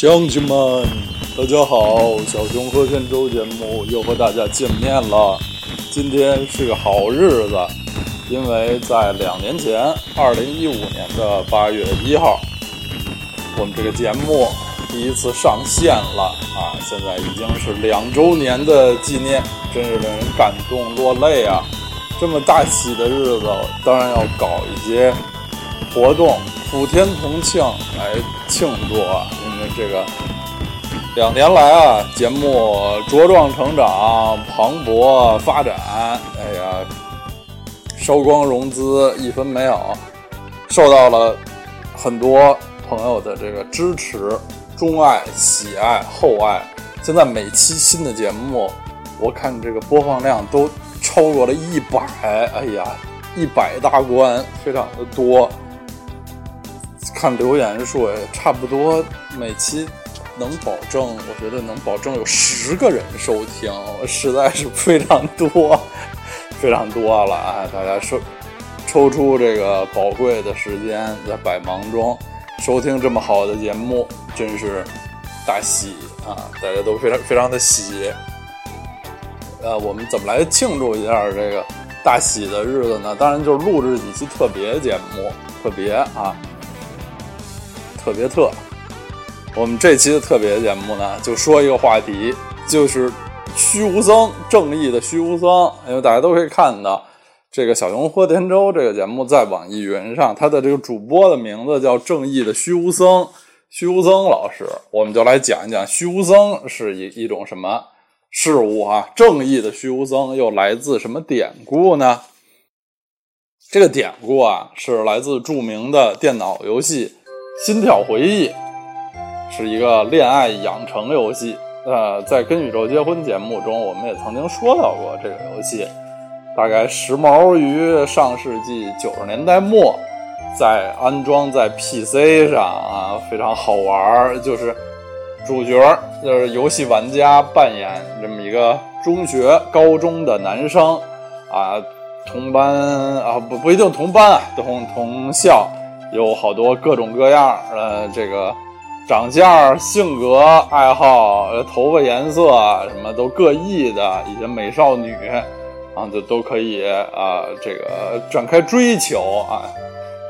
乡亲们，大家好！小熊和天舟节目又和大家见面了。今天是个好日子，因为在两年前，二零一五年的八月一号，我们这个节目第一次上线了啊！现在已经是两周年的纪念，真是令人感动落泪啊！这么大喜的日子，当然要搞一些活动，普天同庆来庆祝啊！因为这个两年来啊，节目茁壮成长、磅礴发展，哎呀，烧光融资一分没有，受到了很多朋友的这个支持、钟爱、喜爱、厚爱。现在每期新的节目，我看这个播放量都超过了一百，哎呀，一百大关，非常的多。看留言数，差不多每期能保证，我觉得能保证有十个人收听，实在是非常多，非常多了啊！大家收抽出这个宝贵的时间，在百忙中收听这么好的节目，真是大喜啊！大家都非常非常的喜。呃，我们怎么来庆祝一下这个大喜的日子呢？当然就是录制几期特别节目，特别啊。特别特，我们这期的特别节目呢，就说一个话题，就是虚无僧，正义的虚无僧。因为大家都可以看到，这个小熊喝田舟这个节目在网易云上，它的这个主播的名字叫正义的虚无僧，虚无僧老师，我们就来讲一讲虚无僧是一一种什么事物啊？正义的虚无僧又来自什么典故呢？这个典故啊，是来自著名的电脑游戏。心跳回忆是一个恋爱养成游戏，呃，在《跟宇宙结婚》节目中，我们也曾经说到过这个游戏。大概时髦于上世纪九十年代末，在安装在 PC 上啊，非常好玩。就是主角就是游戏玩家扮演这么一个中学、高中的男生啊，同班啊不不一定同班啊，同同校。有好多各种各样，呃，这个长相、性格、爱好、头发颜色什么都各异的一些美少女，啊，就都可以啊，这个展开追求啊，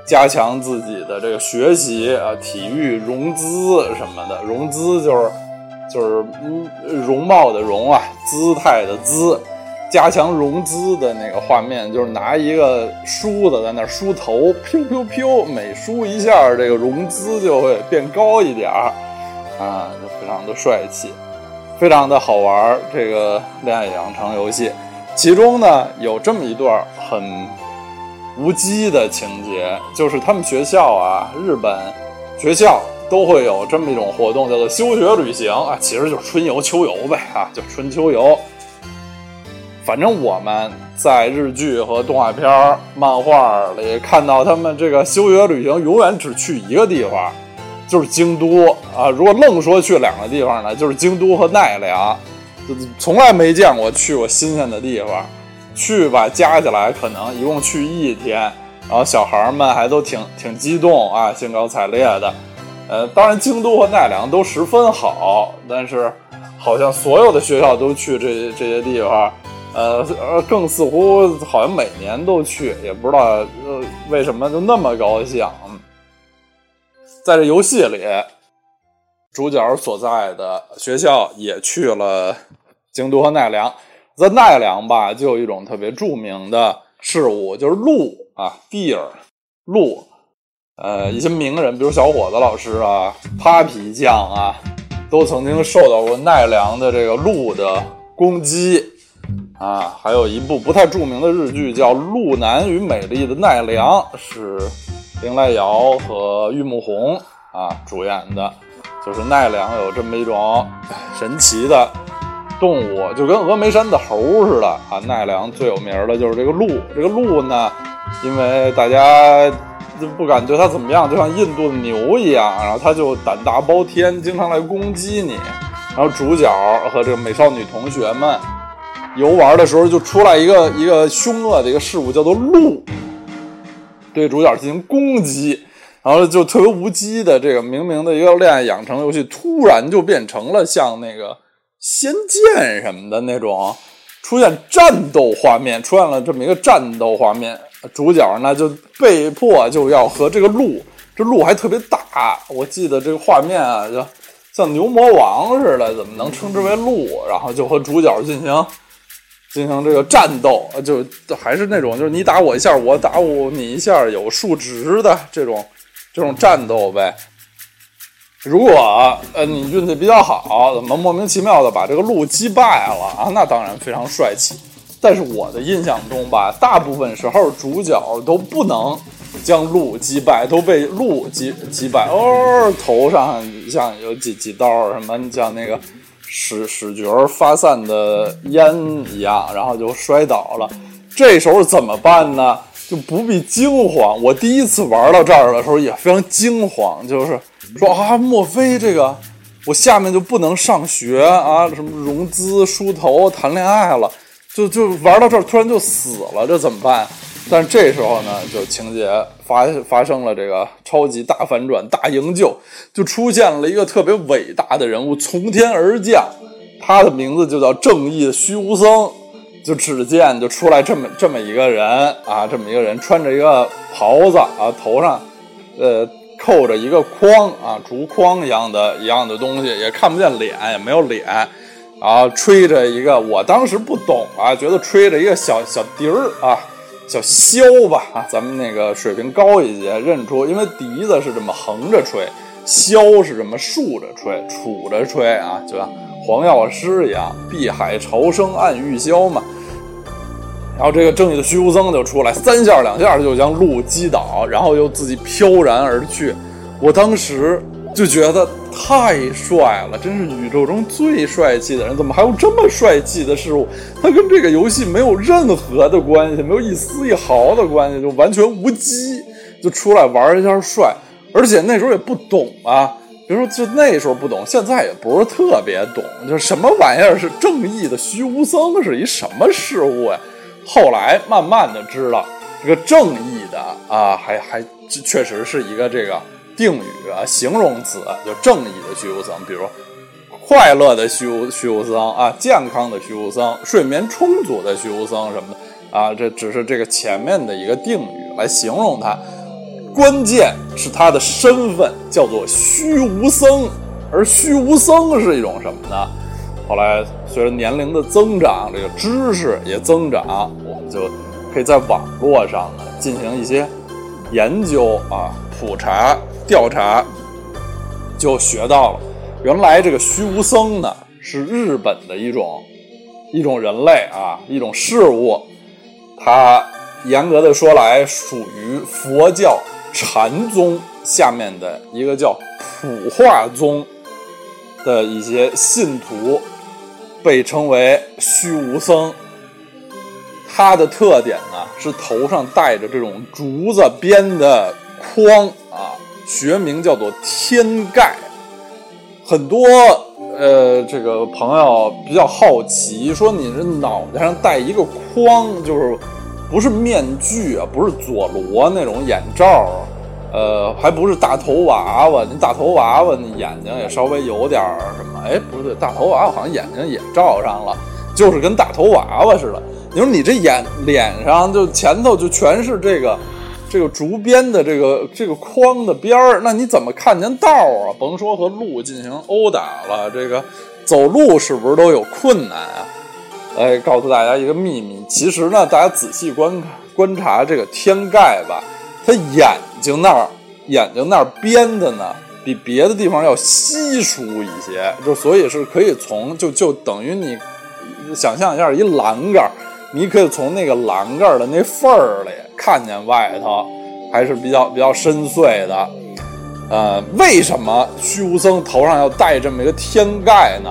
加强自己的这个学习啊，体育、融资什么的。融资就是就是嗯，容貌的容啊，姿态的姿。加强融资的那个画面，就是拿一个梳子在那梳头，飘飘飘，每梳一下，这个融资就会变高一点儿，啊，就非常的帅气，非常的好玩。这个恋爱养成游戏，其中呢有这么一段很无稽的情节，就是他们学校啊，日本学校都会有这么一种活动，叫做休学旅行啊，其实就是春游、秋游呗，啊，就春秋游。反正我们在日剧和动画片、漫画里看到他们这个休学旅行，永远只去一个地方，就是京都啊。如果愣说去两个地方呢，就是京都和奈良，就从来没见过去过新鲜的地方。去吧，加起来可能一共去一天，然后小孩们还都挺挺激动啊，兴高采烈的。呃，当然京都和奈良都十分好，但是好像所有的学校都去这这些地方。呃呃，更似乎好像每年都去，也不知道呃为什么就那么高兴。在这游戏里，主角所在的学校也去了京都和奈良。在奈良吧，就有一种特别著名的事物，就是鹿啊，deer，鹿。呃，一些名人，比如小伙子老师啊，Papi 酱啊，都曾经受到过奈良的这个鹿的攻击。啊，还有一部不太著名的日剧叫《鹿男与美丽的奈良》，是绫濑遥和玉木宏啊主演的。就是奈良有这么一种神奇的动物，就跟峨眉山的猴似的啊。奈良最有名的就是这个鹿，这个鹿呢，因为大家就不敢对它怎么样，就像印度的牛一样，然后它就胆大包天，经常来攻击你。然后主角和这个美少女同学们。游玩的时候就出来一个一个凶恶的一个事物，叫做鹿，对主角进行攻击。然后就特别无稽的这个明明的一个恋爱养成游戏，突然就变成了像那个《仙剑》什么的那种，出现战斗画面，出现了这么一个战斗画面，主角呢就被迫就要和这个鹿，这鹿还特别大，我记得这个画面啊，就像牛魔王似的，怎么能称之为鹿？然后就和主角进行。进行这个战斗，就还是那种，就是你打我一下，我打我你一下，有数值的这种这种战斗呗。如果呃你运气比较好，怎么莫名其妙的把这个鹿击败了啊？那当然非常帅气。但是我的印象中吧，大部分时候主角都不能将鹿击败，都被鹿击击败。哦，头上像有几几刀什么，像那个。使使角发散的烟一样，然后就摔倒了。这时候怎么办呢？就不必惊慌。我第一次玩到这儿的时候也非常惊慌，就是说啊，莫非这个我下面就不能上学啊？什么融资、梳头、谈恋爱了？就就玩到这儿突然就死了，这怎么办？但这时候呢，就情节发发生了这个超级大反转、大营救，就出现了一个特别伟大的人物从天而降，他的名字就叫正义的虚无僧。就只见就出来这么这么一个人啊，这么一个人穿着一个袍子啊，头上呃扣着一个框啊，竹筐一样的一样的东西，也看不见脸，也没有脸，然后吹着一个，我当时不懂啊，觉得吹着一个小小笛儿啊。叫箫吧啊，咱们那个水平高一些，认出，因为笛子是这么横着吹，箫是这么竖着吹、杵着吹啊，就像黄药师一样，碧海潮生暗玉箫嘛。然后这个正义的虚无僧就出来，三下两下就将鹿击倒，然后又自己飘然而去。我当时。就觉得太帅了，真是宇宙中最帅气的人！怎么还有这么帅气的事物？他跟这个游戏没有任何的关系，没有一丝一毫的关系，就完全无机，就出来玩一下帅。而且那时候也不懂啊，比如说就那时候不懂，现在也不是特别懂，就什么玩意儿是正义的虚无僧是一什么事物呀？后来慢慢的知道，这个正义的啊，还还确实是一个这个。定语啊，形容词就正义的虚无僧，比如快乐的虚无虚无僧啊，健康的虚无僧，睡眠充足的虚无僧什么的啊，这只是这个前面的一个定语来形容他，关键是他的身份叫做虚无僧，而虚无僧是一种什么呢？后来随着年龄的增长，这个知识也增长，我们就可以在网络上呢进行一些研究啊，普查。调查就学到了，原来这个虚无僧呢是日本的一种一种人类啊，一种事物。它严格的说来，属于佛教禅宗下面的一个叫普化宗的一些信徒，被称为虚无僧。它的特点呢是头上戴着这种竹子编的筐啊。学名叫做天盖，很多呃，这个朋友比较好奇，说你这脑袋上戴一个框，就是不是面具啊，不是佐罗那种眼罩，呃，还不是大头娃娃。你大头娃娃，你眼睛也稍微有点什么？哎，不对，大头娃娃好像眼睛也罩上了，就是跟大头娃娃似的。你说你这眼脸上就前头就全是这个。这个竹编的这个这个框的边儿，那你怎么看见道啊？甭说和鹿进行殴打了，这个走路是不是都有困难啊？来告诉大家一个秘密，其实呢，大家仔细观观察这个天盖吧，它眼睛那儿眼睛那儿编的呢，比别的地方要稀疏一些，就所以是可以从就就等于你想象一下一栏杆，你可以从那个栏杆的那缝儿里。看见外头还是比较比较深邃的，呃，为什么虚无僧头上要戴这么一个天盖呢？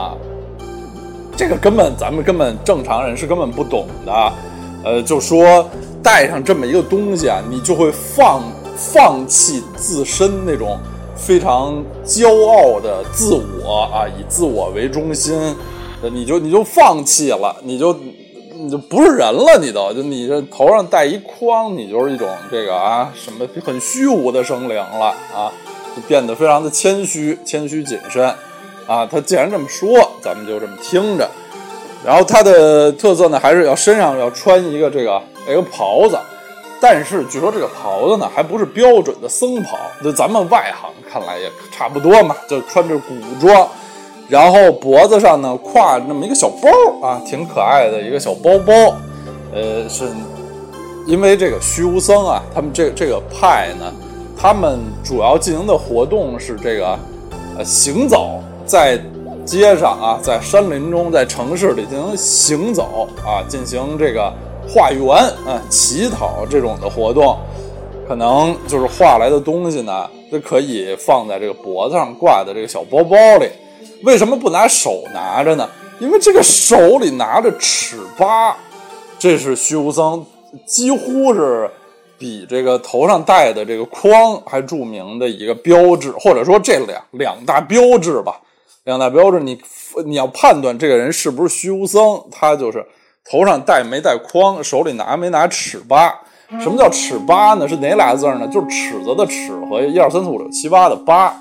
这个根本咱们根本正常人是根本不懂的，呃，就说戴上这么一个东西啊，你就会放放弃自身那种非常骄傲的自我啊，以自我为中心，你就你就放弃了，你就。你就不是人了，你都就你这头上戴一筐，你就是一种这个啊什么很虚无的生灵了啊，就变得非常的谦虚、谦虚谨慎啊。他既然这么说，咱们就这么听着。然后他的特色呢，还是要身上要穿一个这个一个袍子，但是据说这个袍子呢，还不是标准的僧袍，就咱们外行看来也差不多嘛，就穿着古装。然后脖子上呢挎着那么一个小包啊，挺可爱的一个小包包。呃，是因为这个虚无僧啊，他们这这个派呢，他们主要进行的活动是这个呃行走在街上啊，在山林中，在城市里进行行走啊，进行这个化缘啊、乞讨这种的活动，可能就是化来的东西呢，就可以放在这个脖子上挂的这个小包包里。为什么不拿手拿着呢？因为这个手里拿着尺八，这是虚无僧几乎是比这个头上戴的这个框还著名的一个标志，或者说这两两大标志吧。两大标志，你你要判断这个人是不是虚无僧，他就是头上戴没戴框，手里拿没拿尺八。什么叫尺八呢？是哪俩字呢？就是尺子的尺和一二三四五六七八的八。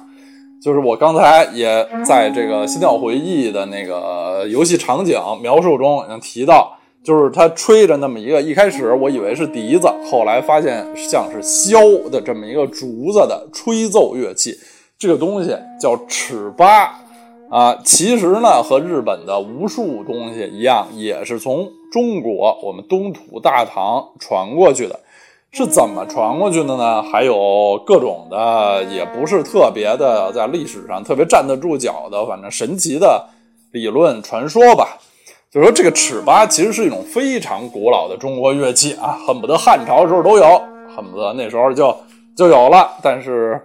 就是我刚才也在这个《心跳回忆》的那个游戏场景描述中已经提到，就是他吹着那么一个，一开始我以为是笛子，后来发现像是箫的这么一个竹子的吹奏乐器，这个东西叫尺八啊。其实呢，和日本的无数东西一样，也是从中国我们东土大唐传过去的。是怎么传过去的呢？还有各种的，也不是特别的，在历史上特别站得住脚的，反正神奇的理论传说吧。就说这个尺八其实是一种非常古老的中国乐器啊，恨不得汉朝的时候都有，恨不得那时候就就有了。但是，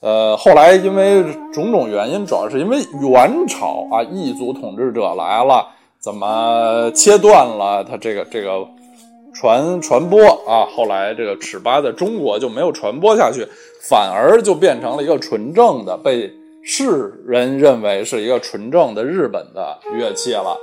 呃，后来因为种种原因，主要是因为元朝啊异族统治者来了，怎么切断了它这个这个。传传播啊，后来这个尺八在中国就没有传播下去，反而就变成了一个纯正的，被世人认为是一个纯正的日本的乐器了。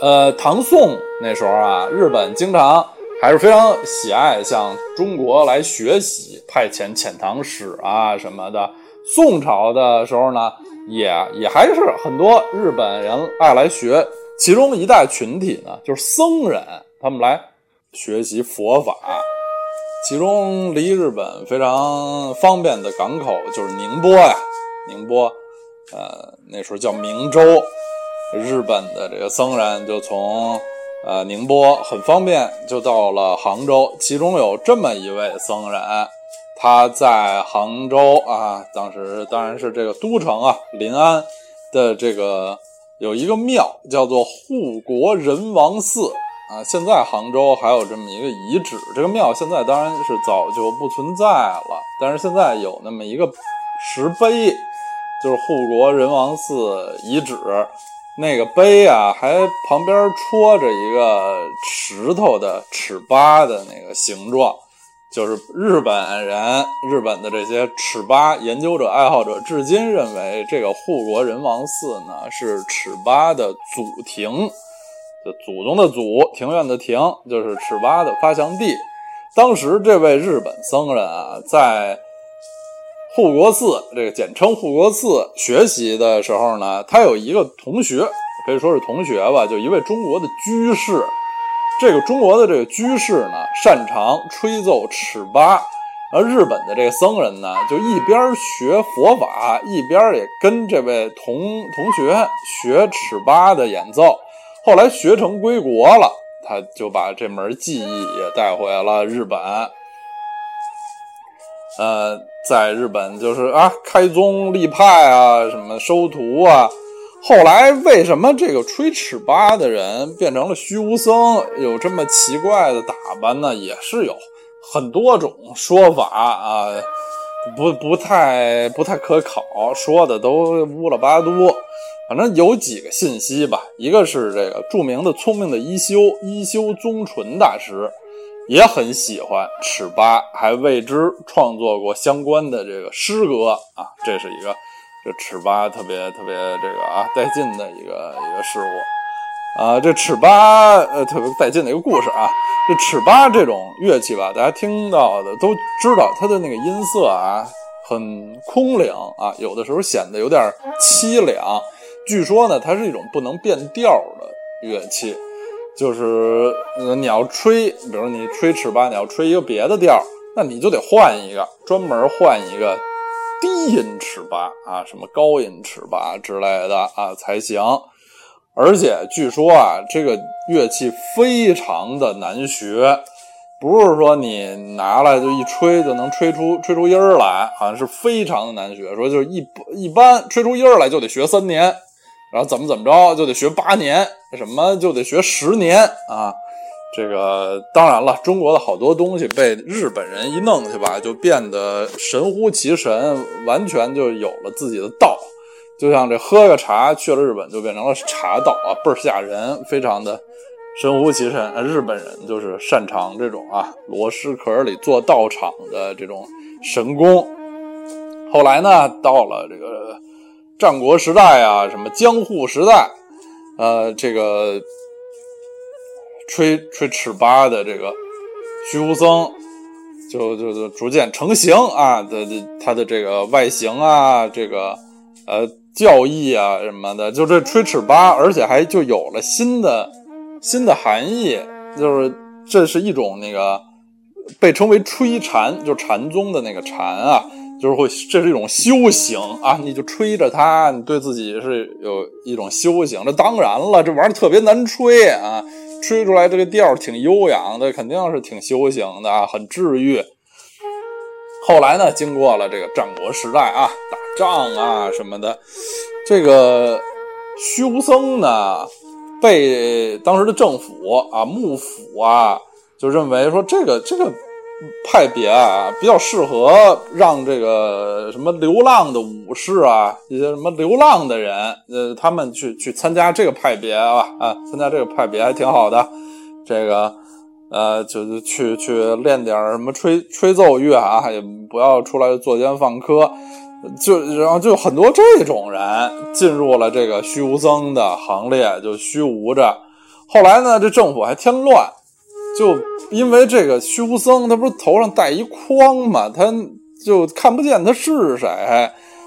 呃，唐宋那时候啊，日本经常还是非常喜爱向中国来学习，派遣遣唐使啊什么的。宋朝的时候呢，也也还是很多日本人爱来学，其中一大群体呢，就是僧人。他们来学习佛法，其中离日本非常方便的港口就是宁波呀，宁波，呃，那时候叫明州，日本的这个僧人就从呃宁波很方便就到了杭州，其中有这么一位僧人，他在杭州啊，当时当然是这个都城啊，临安的这个有一个庙叫做护国仁王寺。啊，现在杭州还有这么一个遗址，这个庙现在当然是早就不存在了，但是现在有那么一个石碑，就是护国仁王寺遗址，那个碑啊，还旁边戳着一个石头的尺八的那个形状，就是日本人、日本的这些尺八研究者、爱好者，至今认为这个护国仁王寺呢是尺八的祖庭。就祖宗的祖，庭院的庭，就是尺八的发祥地。当时这位日本僧人啊，在护国寺，这个简称护国寺学习的时候呢，他有一个同学，可以说是同学吧，就一位中国的居士。这个中国的这个居士呢，擅长吹奏尺八，而日本的这个僧人呢，就一边学佛法，一边也跟这位同同学学尺八的演奏。后来学成归国了，他就把这门技艺也带回了日本。呃，在日本就是啊，开宗立派啊，什么收徒啊。后来为什么这个吹尺八的人变成了虚无僧，有这么奇怪的打扮呢？也是有很多种说法啊，不不太不太可考，说的都乌了八多。反正有几个信息吧，一个是这个著名的聪明的一休一休宗纯大师，也很喜欢尺八，还为之创作过相关的这个诗歌啊，这是一个这尺八特别特别这个啊带劲的一个一个事物。啊，这尺八呃特别带劲的一个故事啊。这尺八这种乐器吧，大家听到的都知道，它的那个音色啊很空灵啊，有的时候显得有点凄凉。据说呢，它是一种不能变调的乐器，就是你要吹，比如你吹尺八，你要吹一个别的调，那你就得换一个，专门换一个低音尺八啊，什么高音尺八之类的啊才行。而且据说啊，这个乐器非常的难学，不是说你拿来就一吹就能吹出吹出音儿来，好像是非常的难学。说就是一一般吹出音儿来就得学三年，然后怎么怎么着就得学八年，什么就得学十年啊。这个当然了，中国的好多东西被日本人一弄去吧，就变得神乎其神，完全就有了自己的道。就像这喝个茶去了日本就变成了茶道啊，倍儿吓人，非常的神乎其神。日本人就是擅长这种啊螺蛳壳里做道场的这种神功。后来呢，到了这个战国时代啊，什么江户时代，呃，这个吹吹尺八的这个虚无僧就就就逐渐成型啊的的他的这个外形啊，这个呃。教义啊什么的，就这吹尺八，而且还就有了新的新的含义，就是这是一种那个被称为吹禅，就禅宗的那个禅啊，就是会这是一种修行啊，你就吹着它，你对自己是有一种修行。这当然了，这玩意儿特别难吹啊，吹出来这个调挺悠扬的，肯定是挺修行的啊，很治愈。后来呢，经过了这个战国时代啊。打仗啊什么的，这个虚无僧呢，被当时的政府啊幕府啊就认为说这个这个派别啊比较适合让这个什么流浪的武士啊一些什么流浪的人呃他们去去参加这个派别啊啊参加这个派别还挺好的，这个呃就去去练点什么吹吹奏乐啊也不要出来作奸犯科。就然后就很多这种人进入了这个虚无僧的行列，就虚无着。后来呢，这政府还添乱，就因为这个虚无僧他不是头上戴一筐嘛，他就看不见他是谁，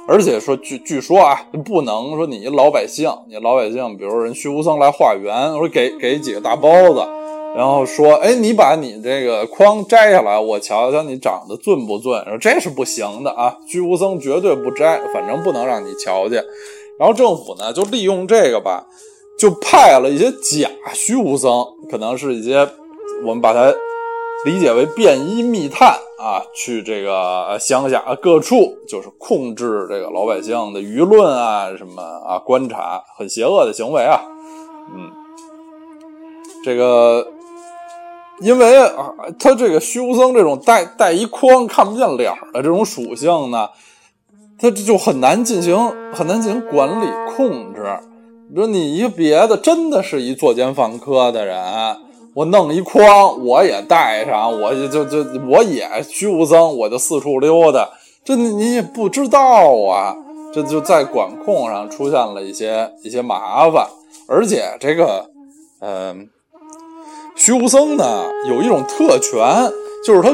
而且说据据说啊，不能说你老百姓，你老百姓，比如人虚无僧来化缘，我说给给几个大包子。然后说，哎，你把你这个筐摘下来，我瞧瞧你长得俊不俊。说这是不行的啊，虚无僧绝对不摘，反正不能让你瞧见。然后政府呢，就利用这个吧，就派了一些假虚无僧，可能是一些我们把它理解为便衣密探啊，去这个乡下各处，就是控制这个老百姓的舆论啊，什么啊，观察，很邪恶的行为啊，嗯，这个。因为啊，他这个虚无僧这种带带一框看不见脸的这种属性呢，他这就很难进行很难进行管理控制。比如你一个别的真的是一作奸犯科的人，我弄一筐我也带上，我就就就我也虚无僧，我就四处溜达，这你也不知道啊。这就在管控上出现了一些一些麻烦，而且这个嗯。虚无僧呢，有一种特权，就是他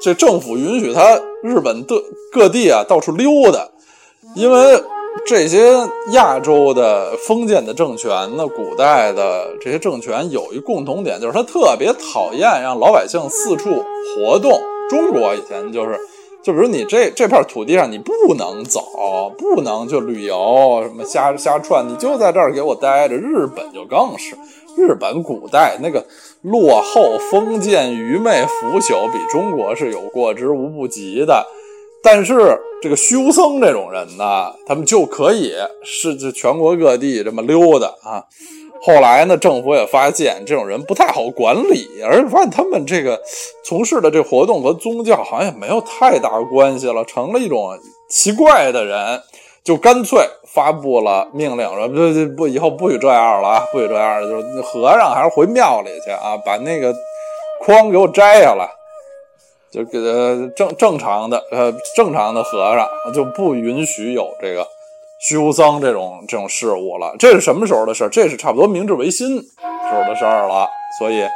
这政府允许他日本的各地啊到处溜达，因为这些亚洲的封建的政权呢，古代的这些政权有一共同点，就是他特别讨厌让老百姓四处活动。中国以前就是，就比如你这这片土地上你不能走，不能去旅游，什么瞎瞎串，你就在这儿给我待着。日本就更是。日本古代那个落后、封建、愚昧、腐朽，比中国是有过之无不及的。但是这个虚无僧这种人呢，他们就可以是这全国各地这么溜达啊。后来呢，政府也发现这种人不太好管理，而且发现他们这个从事的这活动和宗教好像也没有太大关系了，成了一种奇怪的人。就干脆发布了命令，说不不不，以后不许这样了啊，不许这样了，就是 和尚还是回庙里去啊，把那个框给我摘下来，就给呃正正常的呃正常的和尚就不允许有这个虚无僧这种这种事物了。这是什么时候的事？这是差不多明治维新时候的事儿了。所以，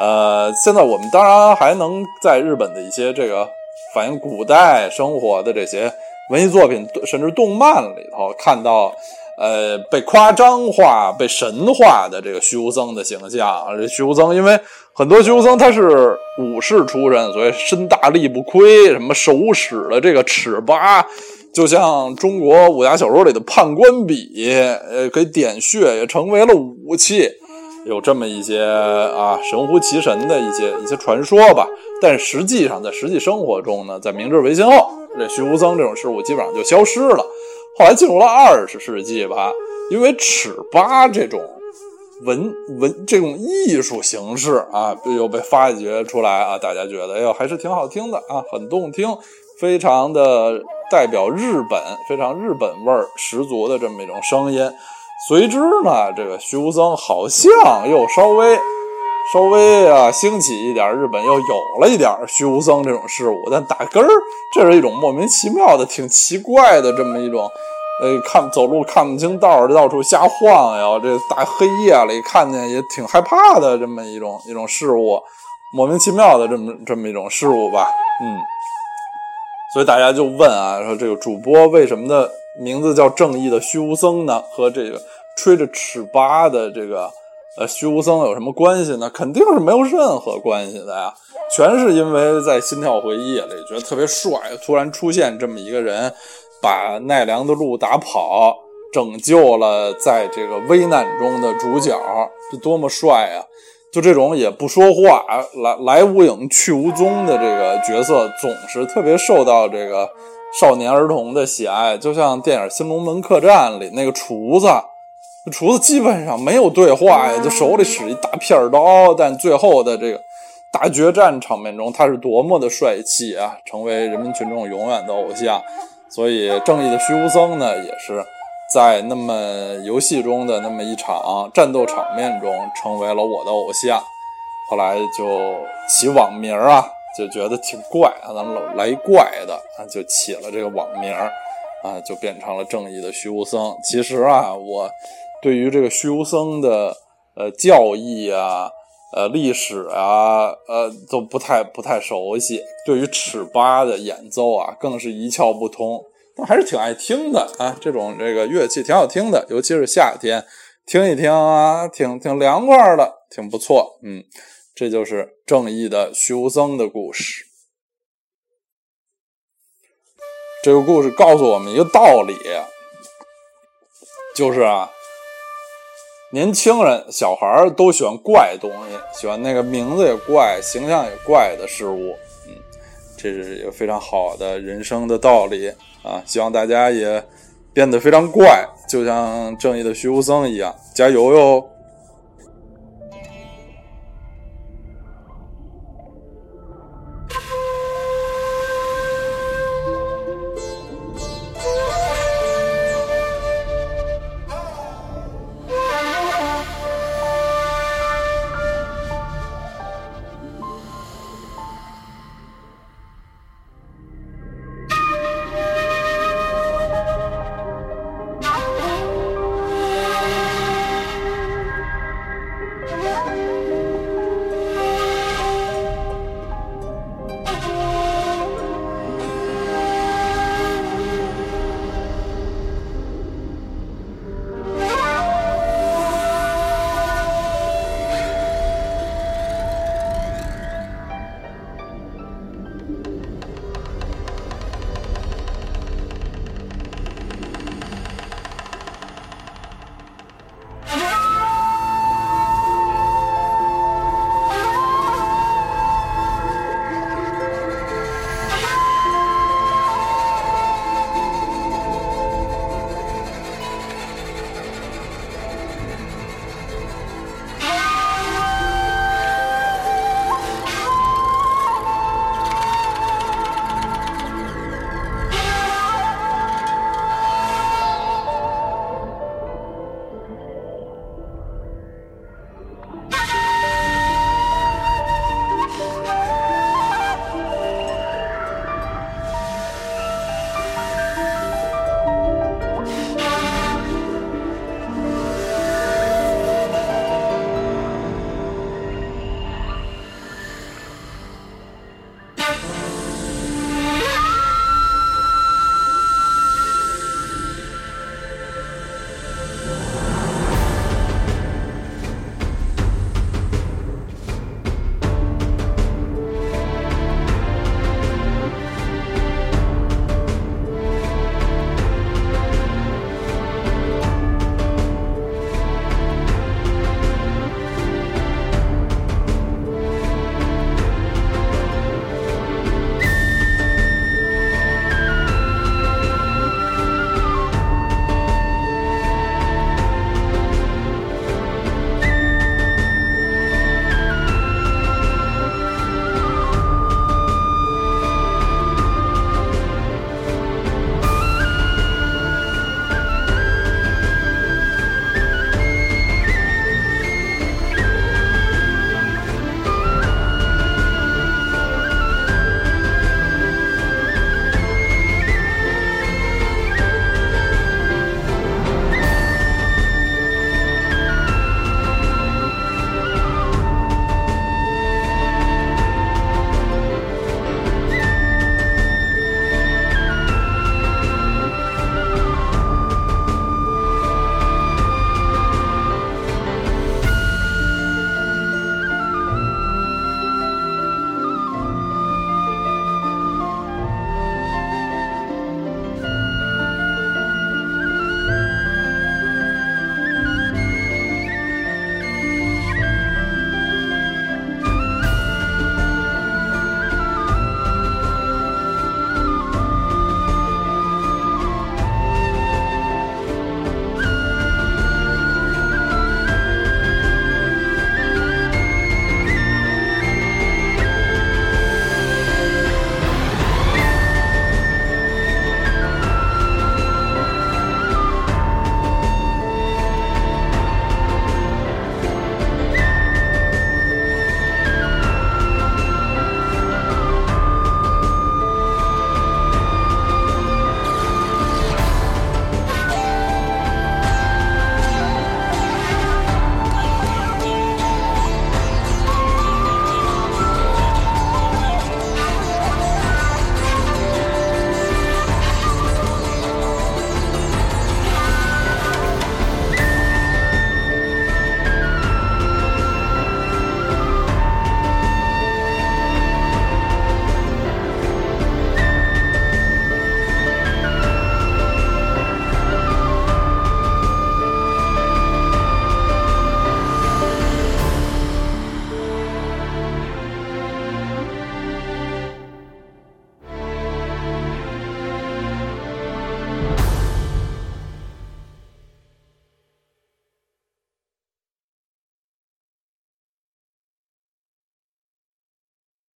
呃，现在我们当然还能在日本的一些这个反映古代生活的这些文艺作品，甚至动漫里头看到。呃，被夸张化、被神化的这个虚无僧的形象，这虚无僧，因为很多虚无僧他是武士出身，所以身大力不亏，什么手使的这个尺八，就像中国武侠小说里的判官笔，呃，可以点穴，也成为了武器，有这么一些啊神乎其神的一些一些传说吧。但实际上，在实际生活中呢，在明治维新后，这徐无僧这种事物基本上就消失了。后来进入了二十世纪吧，因为尺八这种文文这种艺术形式啊，又被发掘出来啊，大家觉得哎呦还是挺好听的啊，很动听，非常的代表日本，非常日本味儿十足的这么一种声音。随之呢，这个虚无僧好像又稍微。稍微啊兴起一点，日本又有了一点虚无僧这种事物，但打根儿，这是一种莫名其妙的、挺奇怪的这么一种，呃，看走路看不清道儿，到处瞎晃悠，这大黑夜里看见也挺害怕的这么一种一种事物，莫名其妙的这么这么一种事物吧，嗯，所以大家就问啊，说这个主播为什么的名字叫正义的虚无僧呢？和这个吹着尺八的这个。呃，虚无僧有什么关系呢？肯定是没有任何关系的呀，全是因为在《心跳回忆》里觉得特别帅，突然出现这么一个人，把奈良的鹿打跑，拯救了在这个危难中的主角，这多么帅啊！就这种也不说话，来来无影去无踪的这个角色，总是特别受到这个少年儿童的喜爱，就像电影《新龙门客栈》里那个厨子。厨子基本上没有对话呀，就手里使一大片刀，但最后的这个大决战场面中，他是多么的帅气啊，成为人民群众永远的偶像。所以，正义的虚无僧呢，也是在那么游戏中的那么一场战斗场面中，成为了我的偶像。后来就起网名啊，就觉得挺怪啊，咱们老来怪的啊，就起了这个网名啊，就变成了正义的虚无僧。其实啊，我。对于这个虚无僧的呃教义啊、呃历史啊、呃都不太不太熟悉。对于尺八的演奏啊，更是一窍不通。但还是挺爱听的啊，这种这个乐器挺好听的，尤其是夏天听一听啊，挺挺凉快的，挺不错。嗯，这就是正义的虚无僧的故事。这个故事告诉我们一个道理，就是啊。年轻人、小孩儿都喜欢怪东西，喜欢那个名字也怪、形象也怪的事物。嗯，这是一个非常好的人生的道理啊！希望大家也变得非常怪，就像正义的徐无僧一样，加油哟！